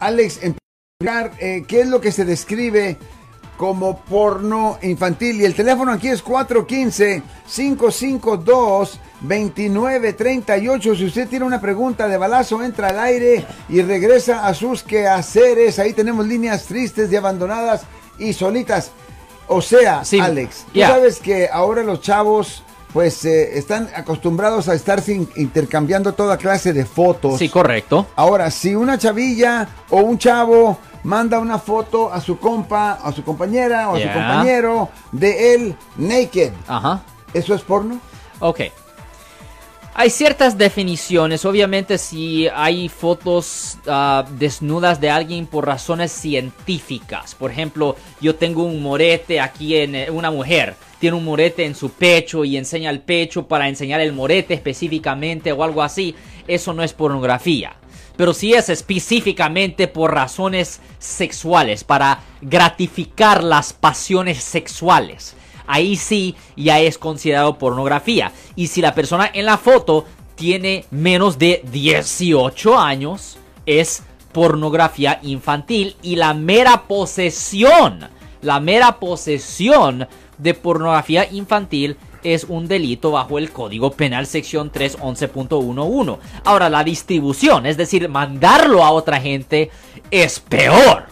Alex, en primer eh, ¿qué es lo que se describe como porno infantil? Y el teléfono aquí es 415-552-2938. Si usted tiene una pregunta de balazo, entra al aire y regresa a sus quehaceres. Ahí tenemos líneas tristes y abandonadas y solitas. O sea, Sí, Alex, tú sabes que ahora los chavos pues eh, están acostumbrados a estar sin- intercambiando toda clase de fotos. Sí, correcto. Ahora, si una chavilla o un chavo manda una foto a su compa, a su compañera o a su compañero de él naked, Ajá. ¿eso es porno? Ok. Hay ciertas definiciones. Obviamente, si hay fotos ah, desnudas de alguien por razones científicas. Por ejemplo, yo tengo un morete aquí en eh, una mujer. Tiene un morete en su pecho y enseña el pecho para enseñar el morete específicamente o algo así. Eso no es pornografía. Pero si es específicamente por razones sexuales, para gratificar las pasiones sexuales ahí sí ya es considerado pornografía. Y si la persona en la foto tiene menos de 18 años, es pornografía infantil. Y la mera posesión, la mera posesión de pornografía infantil es un delito bajo el Código Penal sección 311.11. Ahora, la distribución, es decir, mandarlo a otra gente, es peor.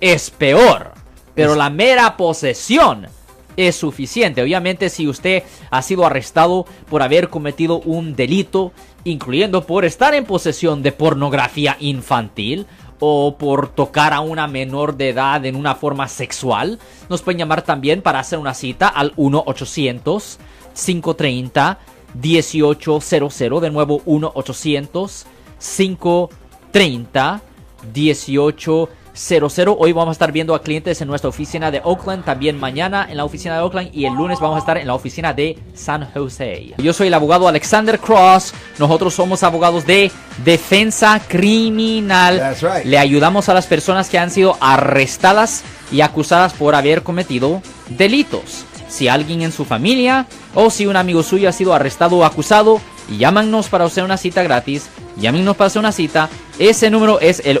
Es peor. Pero la mera posesión es suficiente. Obviamente si usted ha sido arrestado por haber cometido un delito, incluyendo por estar en posesión de pornografía infantil o por tocar a una menor de edad en una forma sexual, nos pueden llamar también para hacer una cita al 1-800-530-1800. De nuevo 1-800-530-1800. Hoy vamos a estar viendo a clientes en nuestra oficina de Oakland, también mañana en la oficina de Oakland y el lunes vamos a estar en la oficina de San Jose. Yo soy el abogado Alexander Cross, nosotros somos abogados de defensa criminal. Right. Le ayudamos a las personas que han sido arrestadas y acusadas por haber cometido delitos. Si alguien en su familia o si un amigo suyo ha sido arrestado o acusado, llámanos para hacer una cita gratis. Llámenos para hacer una cita. Ese número es el